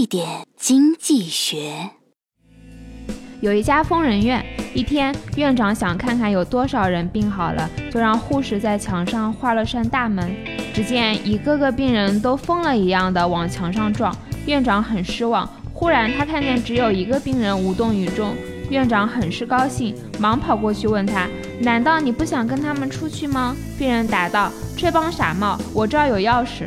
一点经济学。有一家疯人院，一天院长想看看有多少人病好了，就让护士在墙上画了扇大门。只见一个个病人都疯了一样的往墙上撞，院长很失望。忽然他看见只有一个病人无动于衷，院长很是高兴，忙跑过去问他：“难道你不想跟他们出去吗？”病人答道：“这帮傻帽，我这儿有钥匙。”